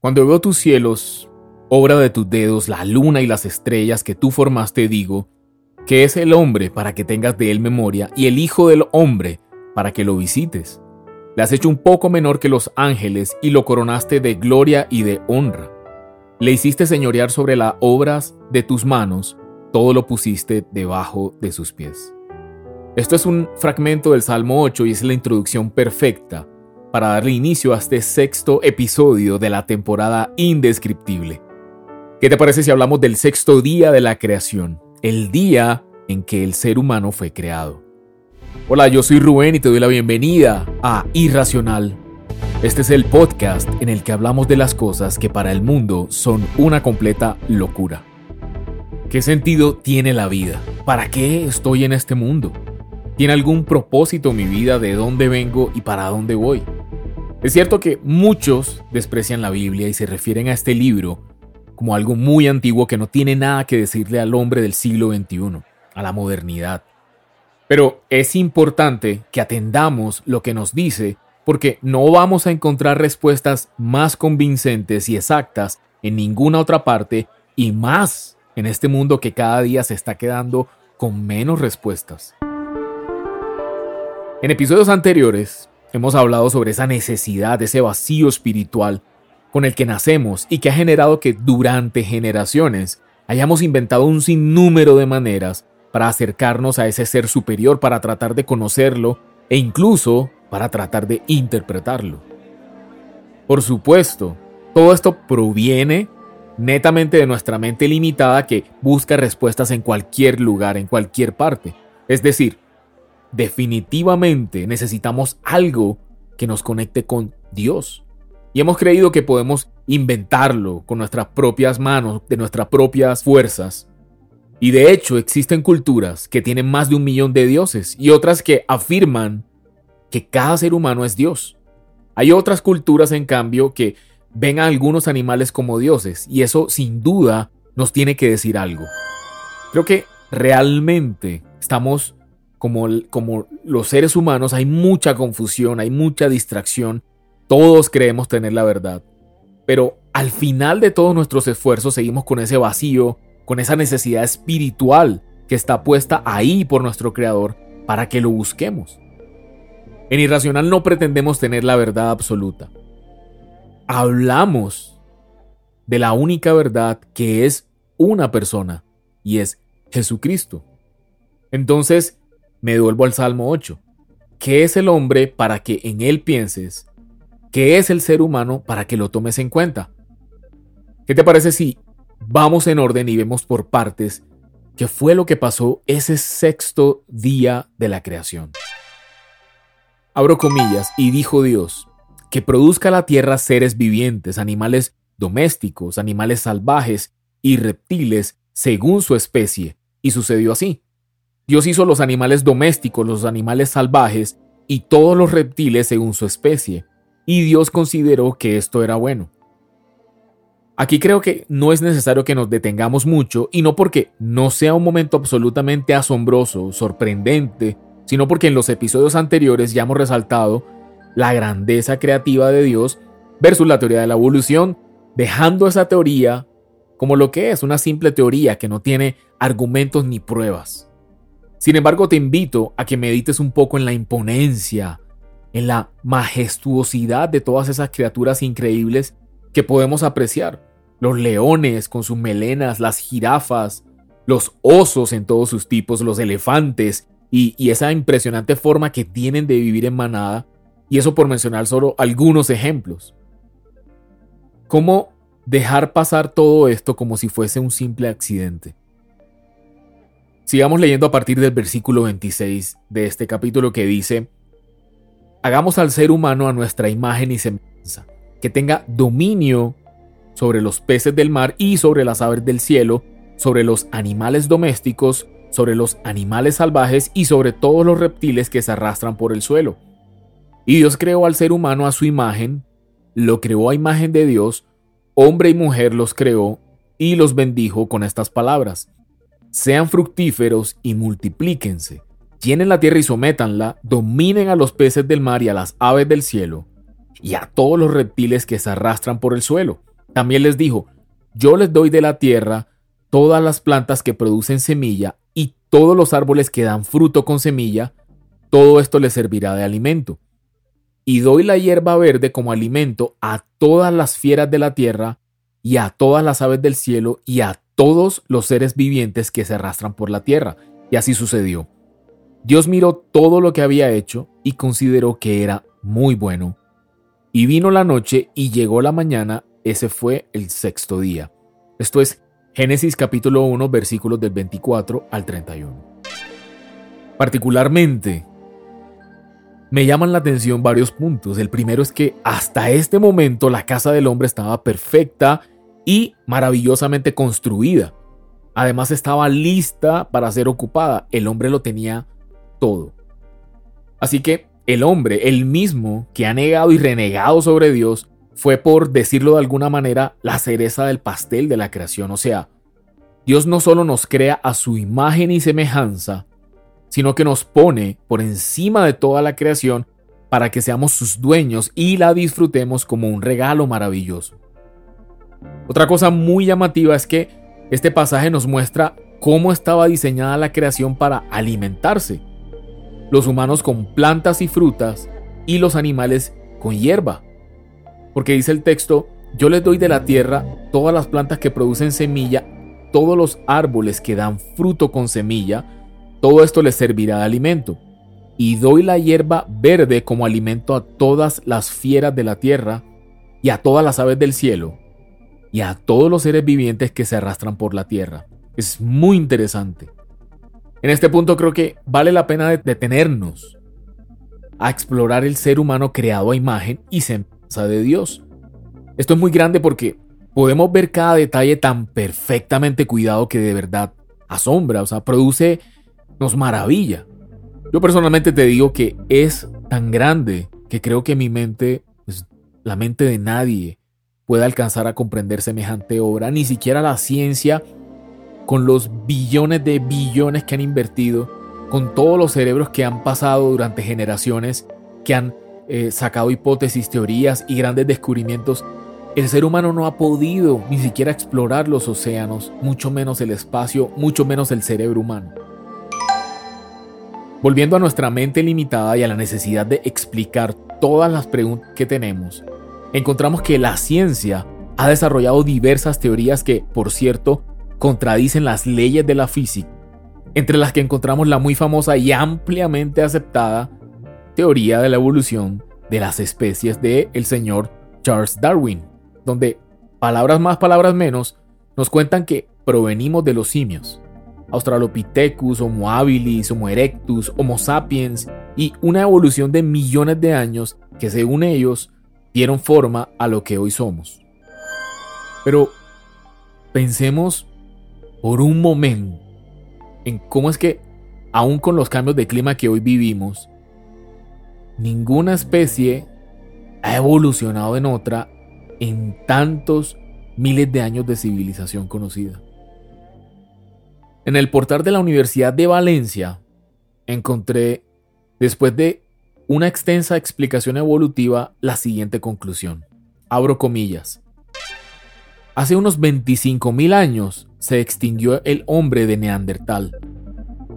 Cuando veo tus cielos, obra de tus dedos, la luna y las estrellas que tú formaste, digo, que es el hombre para que tengas de él memoria y el Hijo del hombre para que lo visites. Le has hecho un poco menor que los ángeles y lo coronaste de gloria y de honra. Le hiciste señorear sobre las obras de tus manos, todo lo pusiste debajo de sus pies. Esto es un fragmento del Salmo 8 y es la introducción perfecta para darle inicio a este sexto episodio de la temporada indescriptible. ¿Qué te parece si hablamos del sexto día de la creación? El día en que el ser humano fue creado. Hola, yo soy Rubén y te doy la bienvenida a Irracional. Este es el podcast en el que hablamos de las cosas que para el mundo son una completa locura. ¿Qué sentido tiene la vida? ¿Para qué estoy en este mundo? ¿Tiene algún propósito mi vida de dónde vengo y para dónde voy? Es cierto que muchos desprecian la Biblia y se refieren a este libro como algo muy antiguo que no tiene nada que decirle al hombre del siglo XXI, a la modernidad. Pero es importante que atendamos lo que nos dice porque no vamos a encontrar respuestas más convincentes y exactas en ninguna otra parte y más en este mundo que cada día se está quedando con menos respuestas. En episodios anteriores Hemos hablado sobre esa necesidad, ese vacío espiritual con el que nacemos y que ha generado que durante generaciones hayamos inventado un sinnúmero de maneras para acercarnos a ese ser superior, para tratar de conocerlo e incluso para tratar de interpretarlo. Por supuesto, todo esto proviene netamente de nuestra mente limitada que busca respuestas en cualquier lugar, en cualquier parte. Es decir, definitivamente necesitamos algo que nos conecte con Dios. Y hemos creído que podemos inventarlo con nuestras propias manos, de nuestras propias fuerzas. Y de hecho existen culturas que tienen más de un millón de dioses y otras que afirman que cada ser humano es Dios. Hay otras culturas, en cambio, que ven a algunos animales como dioses y eso sin duda nos tiene que decir algo. Creo que realmente estamos como, como los seres humanos hay mucha confusión, hay mucha distracción, todos creemos tener la verdad, pero al final de todos nuestros esfuerzos seguimos con ese vacío, con esa necesidad espiritual que está puesta ahí por nuestro Creador para que lo busquemos. En Irracional no pretendemos tener la verdad absoluta. Hablamos de la única verdad que es una persona y es Jesucristo. Entonces, me devuelvo al Salmo 8. ¿Qué es el hombre para que en él pienses? ¿Qué es el ser humano para que lo tomes en cuenta? ¿Qué te parece si vamos en orden y vemos por partes qué fue lo que pasó ese sexto día de la creación? Abro comillas, y dijo Dios, que produzca la tierra seres vivientes, animales domésticos, animales salvajes y reptiles según su especie. Y sucedió así. Dios hizo los animales domésticos, los animales salvajes y todos los reptiles según su especie, y Dios consideró que esto era bueno. Aquí creo que no es necesario que nos detengamos mucho, y no porque no sea un momento absolutamente asombroso, sorprendente, sino porque en los episodios anteriores ya hemos resaltado la grandeza creativa de Dios versus la teoría de la evolución, dejando esa teoría como lo que es una simple teoría que no tiene argumentos ni pruebas. Sin embargo, te invito a que medites un poco en la imponencia, en la majestuosidad de todas esas criaturas increíbles que podemos apreciar. Los leones con sus melenas, las jirafas, los osos en todos sus tipos, los elefantes y, esa impresionante forma que tienen de vivir en manada. Y eso por mencionar solo algunos ejemplos. ¿Cómo dejar pasar todo esto como si fuese un simple accidente? Sigamos leyendo a partir del versículo 26 de este capítulo que dice, Hagamos al ser humano a nuestra imagen y semejanza, que tenga dominio sobre los peces del mar y sobre las aves del cielo, sobre los animales domésticos, sobre los animales salvajes y sobre todos los reptiles que se arrastran por el suelo. Y Dios creó al ser humano a su imagen, lo creó a imagen de Dios, hombre y mujer los creó y los bendijo con estas palabras sean fructíferos y multiplíquense, llenen la tierra y sométanla, dominen a los peces del mar y a las aves del cielo, y a todos los reptiles que se arrastran por el suelo. También les dijo, yo les doy de la tierra todas las plantas que producen semilla y todos los árboles que dan fruto con semilla, todo esto les servirá de alimento. Y doy la hierba verde como alimento a todas las fieras de la tierra y a todas las aves del cielo y a todos los seres vivientes que se arrastran por la tierra. Y así sucedió. Dios miró todo lo que había hecho y consideró que era muy bueno. Y vino la noche y llegó la mañana, ese fue el sexto día. Esto es Génesis capítulo 1 versículos del 24 al 31. Particularmente, me llaman la atención varios puntos. El primero es que hasta este momento la casa del hombre estaba perfecta y maravillosamente construida. Además estaba lista para ser ocupada. El hombre lo tenía todo. Así que el hombre, el mismo que ha negado y renegado sobre Dios, fue por decirlo de alguna manera la cereza del pastel de la creación. O sea, Dios no solo nos crea a su imagen y semejanza, sino que nos pone por encima de toda la creación para que seamos sus dueños y la disfrutemos como un regalo maravilloso. Otra cosa muy llamativa es que este pasaje nos muestra cómo estaba diseñada la creación para alimentarse. Los humanos con plantas y frutas y los animales con hierba. Porque dice el texto, yo les doy de la tierra todas las plantas que producen semilla, todos los árboles que dan fruto con semilla, todo esto les servirá de alimento. Y doy la hierba verde como alimento a todas las fieras de la tierra y a todas las aves del cielo y a todos los seres vivientes que se arrastran por la tierra. Es muy interesante. En este punto creo que vale la pena detenernos a explorar el ser humano creado a imagen y semejanza de Dios. Esto es muy grande porque podemos ver cada detalle tan perfectamente cuidado que de verdad asombra, o sea, produce nos maravilla. Yo personalmente te digo que es tan grande que creo que mi mente, pues, la mente de nadie, puede alcanzar a comprender semejante obra, ni siquiera la ciencia, con los billones de billones que han invertido, con todos los cerebros que han pasado durante generaciones, que han eh, sacado hipótesis, teorías y grandes descubrimientos, el ser humano no ha podido ni siquiera explorar los océanos, mucho menos el espacio, mucho menos el cerebro humano. Volviendo a nuestra mente limitada y a la necesidad de explicar todas las preguntas que tenemos, encontramos que la ciencia ha desarrollado diversas teorías que, por cierto, contradicen las leyes de la física, entre las que encontramos la muy famosa y ampliamente aceptada teoría de la evolución de las especies de el señor Charles Darwin, donde, palabras más, palabras menos, nos cuentan que provenimos de los simios. Australopithecus, Homo habilis, Homo erectus, Homo sapiens y una evolución de millones de años que según ellos dieron forma a lo que hoy somos. Pero pensemos por un momento en cómo es que, aún con los cambios de clima que hoy vivimos, ninguna especie ha evolucionado en otra en tantos miles de años de civilización conocida. En el portal de la Universidad de Valencia encontré, después de una extensa explicación evolutiva, la siguiente conclusión. Abro comillas. Hace unos 25.000 años se extinguió el hombre de Neandertal,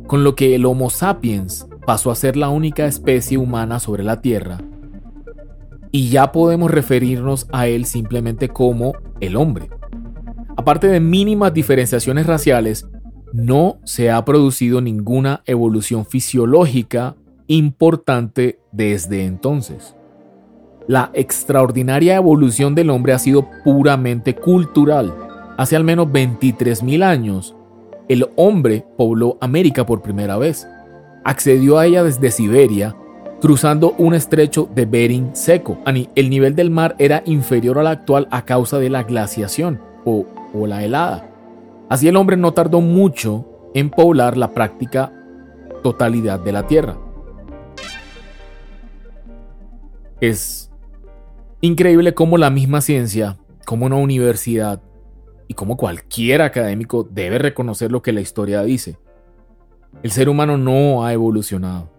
con lo que el Homo sapiens pasó a ser la única especie humana sobre la Tierra, y ya podemos referirnos a él simplemente como el hombre. Aparte de mínimas diferenciaciones raciales, no se ha producido ninguna evolución fisiológica importante desde entonces. La extraordinaria evolución del hombre ha sido puramente cultural. Hace al menos 23.000 años, el hombre pobló América por primera vez. Accedió a ella desde Siberia, cruzando un estrecho de Bering seco. El nivel del mar era inferior al actual a causa de la glaciación o, o la helada. Así el hombre no tardó mucho en poblar la práctica totalidad de la Tierra. Es increíble cómo la misma ciencia, como una universidad y como cualquier académico debe reconocer lo que la historia dice. El ser humano no ha evolucionado.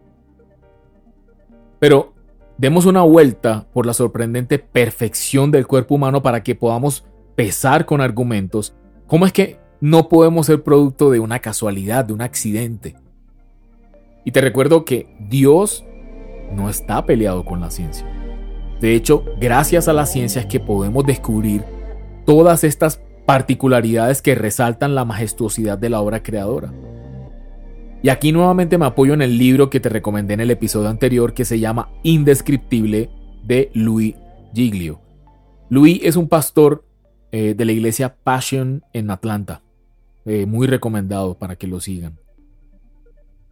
Pero demos una vuelta por la sorprendente perfección del cuerpo humano para que podamos pesar con argumentos, ¿cómo es que no podemos ser producto de una casualidad, de un accidente? Y te recuerdo que Dios no está peleado con la ciencia. De hecho, gracias a la ciencia es que podemos descubrir todas estas particularidades que resaltan la majestuosidad de la obra creadora. Y aquí nuevamente me apoyo en el libro que te recomendé en el episodio anterior que se llama Indescriptible de Louis Giglio. Louis es un pastor eh, de la iglesia Passion en Atlanta. Eh, muy recomendado para que lo sigan.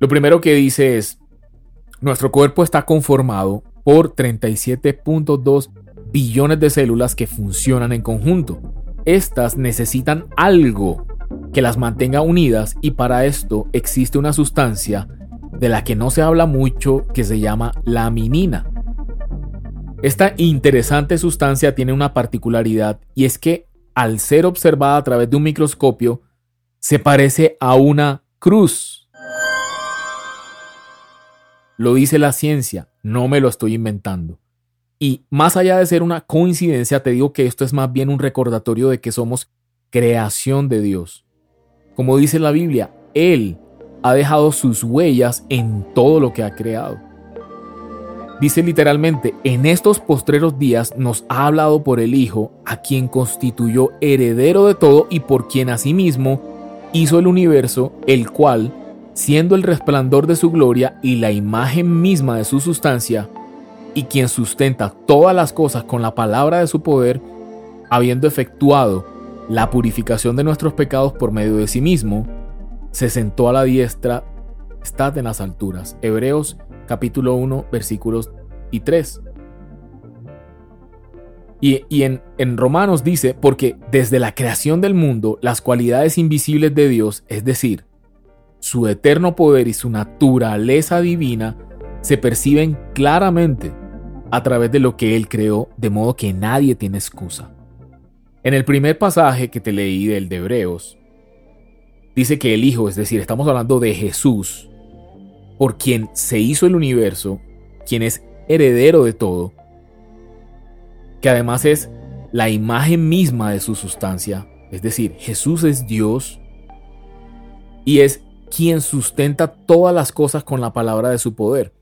Lo primero que dice es, nuestro cuerpo está conformado por 37.2 billones de células que funcionan en conjunto. Estas necesitan algo que las mantenga unidas y para esto existe una sustancia de la que no se habla mucho que se llama laminina. Esta interesante sustancia tiene una particularidad y es que al ser observada a través de un microscopio se parece a una cruz. Lo dice la ciencia, no me lo estoy inventando. Y más allá de ser una coincidencia, te digo que esto es más bien un recordatorio de que somos creación de Dios. Como dice la Biblia, Él ha dejado sus huellas en todo lo que ha creado. Dice literalmente, en estos postreros días nos ha hablado por el Hijo, a quien constituyó heredero de todo y por quien asimismo hizo el universo, el cual, siendo el resplandor de su gloria y la imagen misma de su sustancia, y quien sustenta todas las cosas con la palabra de su poder, habiendo efectuado la purificación de nuestros pecados por medio de sí mismo, se sentó a la diestra, está en las alturas. Hebreos capítulo 1 versículos y 3. Y, y en, en Romanos dice, porque desde la creación del mundo, las cualidades invisibles de Dios, es decir, su eterno poder y su naturaleza divina, se perciben claramente a través de lo que Él creó, de modo que nadie tiene excusa. En el primer pasaje que te leí del de Hebreos, dice que el Hijo, es decir, estamos hablando de Jesús, por quien se hizo el universo, quien es heredero de todo, que además es la imagen misma de su sustancia, es decir, Jesús es Dios y es quien sustenta todas las cosas con la palabra de su poder.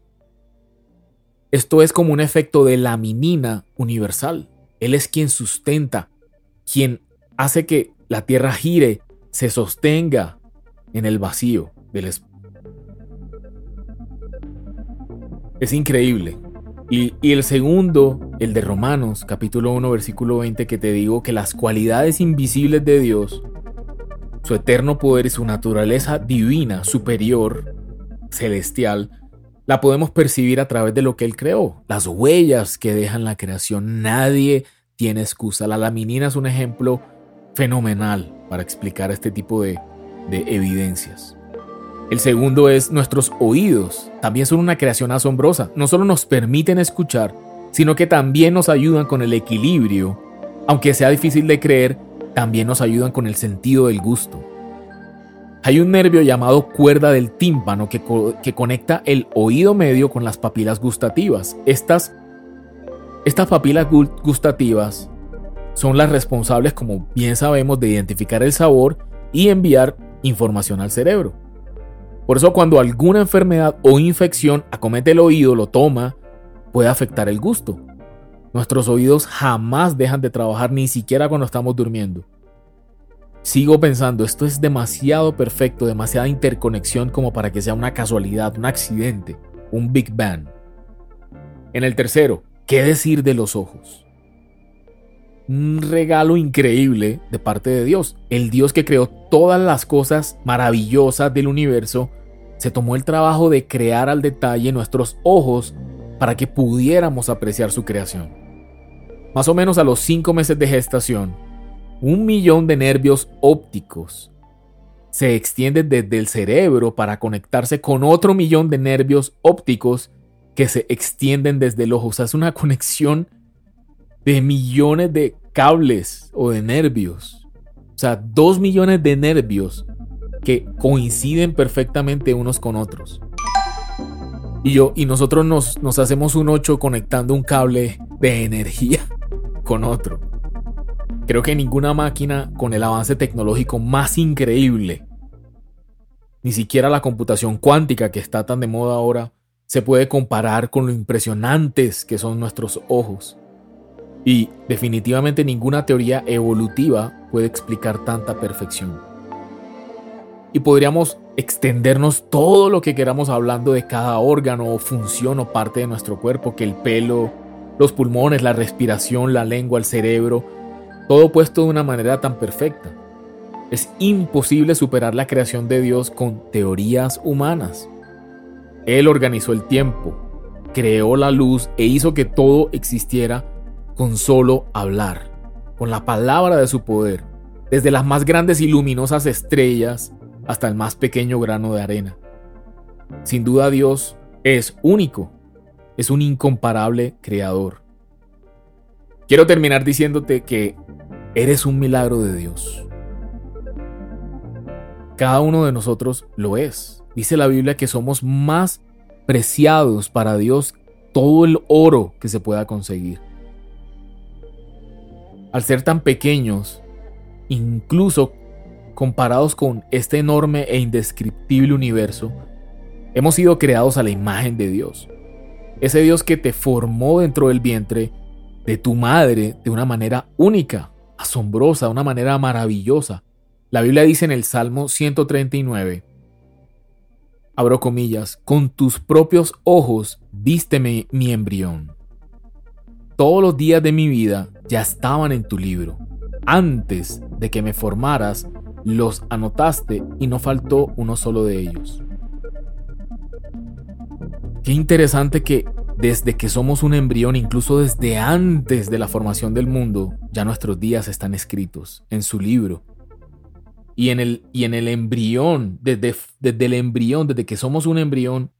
Esto es como un efecto de la minina universal. Él es quien sustenta quien hace que la tierra gire, se sostenga en el vacío del espacio. Es increíble. Y, y, el segundo, el de Romanos, capítulo 1, versículo 20, que te digo que las cualidades invisibles de Dios, su eterno poder y su naturaleza divina, superior, celestial, la podemos percibir a través de lo que Él creó, las huellas que dejan la creación. Nadie tiene excusa. La laminina es un ejemplo fenomenal para explicar este tipo de, de evidencias. El segundo es nuestros oídos. También son una creación asombrosa. No solo nos permiten escuchar, sino que también nos ayudan con el equilibrio. Aunque sea difícil de creer, también nos ayudan con el sentido del gusto. Hay un nervio llamado cuerda del tímpano que, que conecta el oído medio con las papilas gustativas. Estas estas papilas gustativas son las responsables, como bien sabemos, de identificar el sabor y enviar información al cerebro. Por eso cuando alguna enfermedad o infección acomete el oído, lo toma, puede afectar el gusto. Nuestros oídos jamás dejan de trabajar ni siquiera cuando estamos durmiendo. Sigo pensando, esto es demasiado perfecto, demasiada interconexión como para que sea una casualidad, un accidente, un Big Bang. En el tercero, ¿Qué decir de los ojos? Un regalo increíble de parte de Dios. El Dios que creó todas las cosas maravillosas del universo, se tomó el trabajo de crear al detalle nuestros ojos para que pudiéramos apreciar su creación. Más o menos a los cinco meses de gestación, un millón de nervios ópticos se extienden desde el cerebro para conectarse con otro millón de nervios ópticos que se extienden desde el ojo. O sea, es una conexión de millones de cables o de nervios. O sea, dos millones de nervios que coinciden perfectamente unos con otros. Y yo, y nosotros nos, nos hacemos un 8 conectando un cable de energía con otro. Creo que ninguna máquina con el avance tecnológico más increíble, ni siquiera la computación cuántica que está tan de moda ahora, se puede comparar con lo impresionantes que son nuestros ojos. Y definitivamente ninguna teoría evolutiva puede explicar tanta perfección. Y podríamos extendernos todo lo que queramos hablando de cada órgano o función o parte de nuestro cuerpo, que el pelo, los pulmones, la respiración, la lengua, el cerebro, todo puesto de una manera tan perfecta. Es imposible superar la creación de Dios con teorías humanas. Él organizó el tiempo, creó la luz e hizo que todo existiera con solo hablar, con la palabra de su poder, desde las más grandes y luminosas estrellas hasta el más pequeño grano de arena. Sin duda Dios es único, es un incomparable creador. Quiero terminar diciéndote que eres un milagro de Dios. Cada uno de nosotros lo es. Dice la Biblia que somos más preciados para Dios todo el oro que se pueda conseguir. Al ser tan pequeños, incluso comparados con este enorme e indescriptible universo, hemos sido creados a la imagen de Dios. Ese Dios que te formó dentro del vientre de tu madre de una manera única, asombrosa, de una manera maravillosa. La Biblia dice en el Salmo 139, abro comillas, con tus propios ojos vísteme mi embrión. Todos los días de mi vida ya estaban en tu libro. Antes de que me formaras, los anotaste y no faltó uno solo de ellos. Qué interesante que desde que somos un embrión, incluso desde antes de la formación del mundo, ya nuestros días están escritos en su libro. Y en el, y en el embrión, desde, desde el embrión, desde que somos un embrión,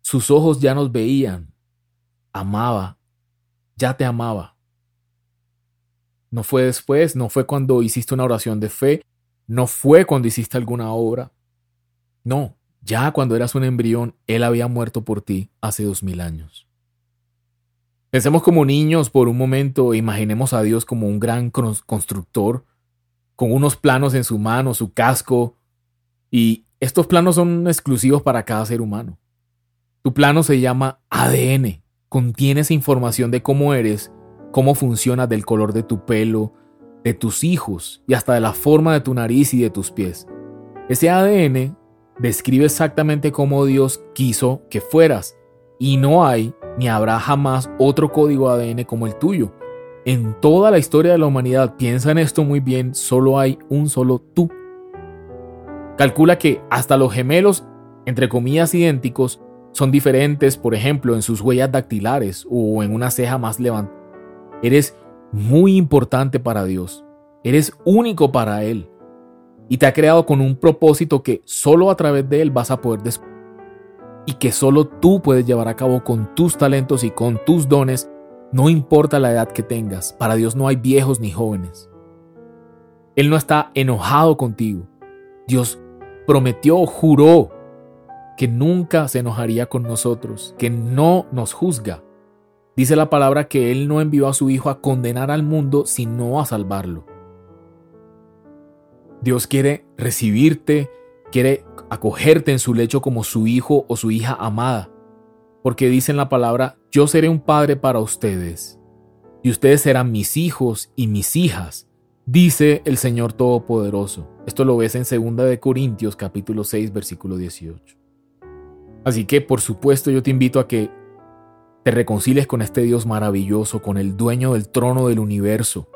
sus ojos ya nos veían. Amaba, ya te amaba. No fue después, no fue cuando hiciste una oración de fe, no fue cuando hiciste alguna obra. No, ya cuando eras un embrión, Él había muerto por ti hace dos mil años. Pensemos como niños por un momento e imaginemos a Dios como un gran constructor, con unos planos en su mano, su casco, y estos planos son exclusivos para cada ser humano. Tu plano se llama ADN, contiene esa información de cómo eres, cómo funciona del color de tu pelo, de tus hijos y hasta de la forma de tu nariz y de tus pies. Ese ADN describe exactamente cómo Dios quiso que fueras y no hay ni habrá jamás otro código ADN como el tuyo. En toda la historia de la humanidad, piensa en esto muy bien, solo hay un solo tú. Calcula que hasta los gemelos, entre comillas idénticos, son diferentes, por ejemplo, en sus huellas dactilares o en una ceja más levantada. Eres muy importante para Dios. Eres único para Él. Y te ha creado con un propósito que solo a través de Él vas a poder descubrir. Y que solo tú puedes llevar a cabo con tus talentos y con tus dones, no importa la edad que tengas. Para Dios no hay viejos ni jóvenes. Él no está enojado contigo. Dios prometió, juró que nunca se enojaría con nosotros, que no nos juzga. Dice la palabra que Él no envió a su Hijo a condenar al mundo, sino a salvarlo. Dios quiere recibirte, quiere acogerte en su lecho como su hijo o su hija amada, porque dice en la palabra, yo seré un padre para ustedes, y ustedes serán mis hijos y mis hijas, dice el Señor Todopoderoso. Esto lo ves en 2 de Corintios capítulo 6 versículo 18. Así que por supuesto yo te invito a que te reconcilies con este Dios maravilloso, con el dueño del trono del universo,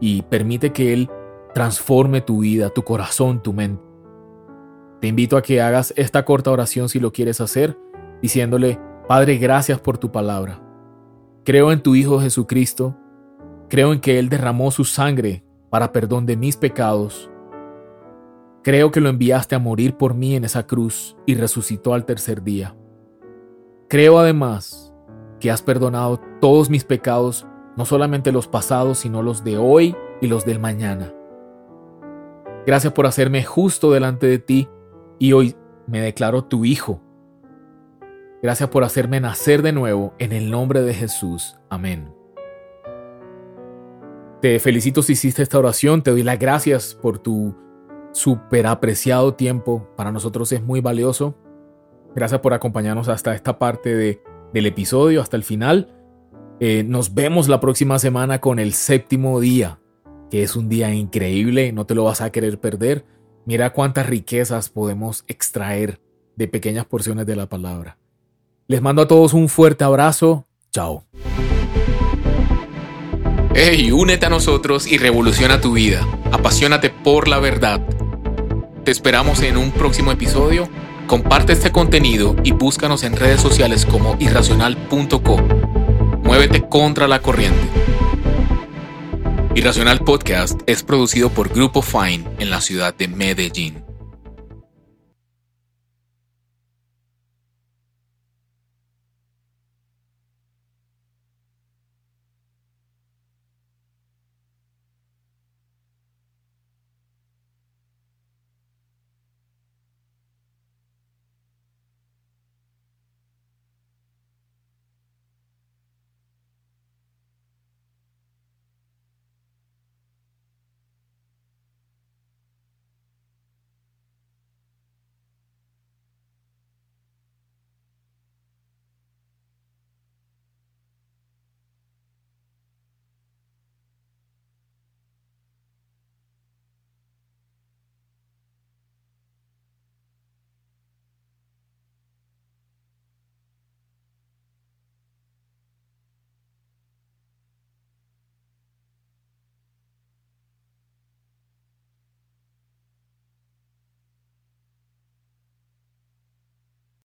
y permite que Él transforme tu vida, tu corazón, tu mente. Te invito a que hagas esta corta oración si lo quieres hacer, diciéndole, Padre, gracias por tu palabra. Creo en tu Hijo Jesucristo, creo en que Él derramó su sangre para perdón de mis pecados. Creo que lo enviaste a morir por mí en esa cruz y resucitó al tercer día. Creo además que has perdonado todos mis pecados, no solamente los pasados, sino los de hoy y los del mañana. Gracias por hacerme justo delante de ti y hoy me declaro tu Hijo. Gracias por hacerme nacer de nuevo en el nombre de Jesús. Amén. Te felicito si hiciste esta oración, te doy las gracias por tu súper apreciado tiempo. Para nosotros es muy valioso. Gracias por acompañarnos hasta esta parte de, del episodio, hasta el final. Eh, nos vemos la próxima semana con el séptimo día, que es un día increíble, no te lo vas a querer perder. Mira cuántas riquezas podemos extraer de pequeñas porciones de la palabra. Les mando a todos un fuerte abrazo. Chao. Hey, únete a nosotros y revoluciona tu vida. Apasionate por la verdad. Te esperamos en un próximo episodio. Comparte este contenido y búscanos en redes sociales como irracional.co. Muévete contra la corriente. Irracional Podcast es producido por Grupo Fine en la ciudad de Medellín.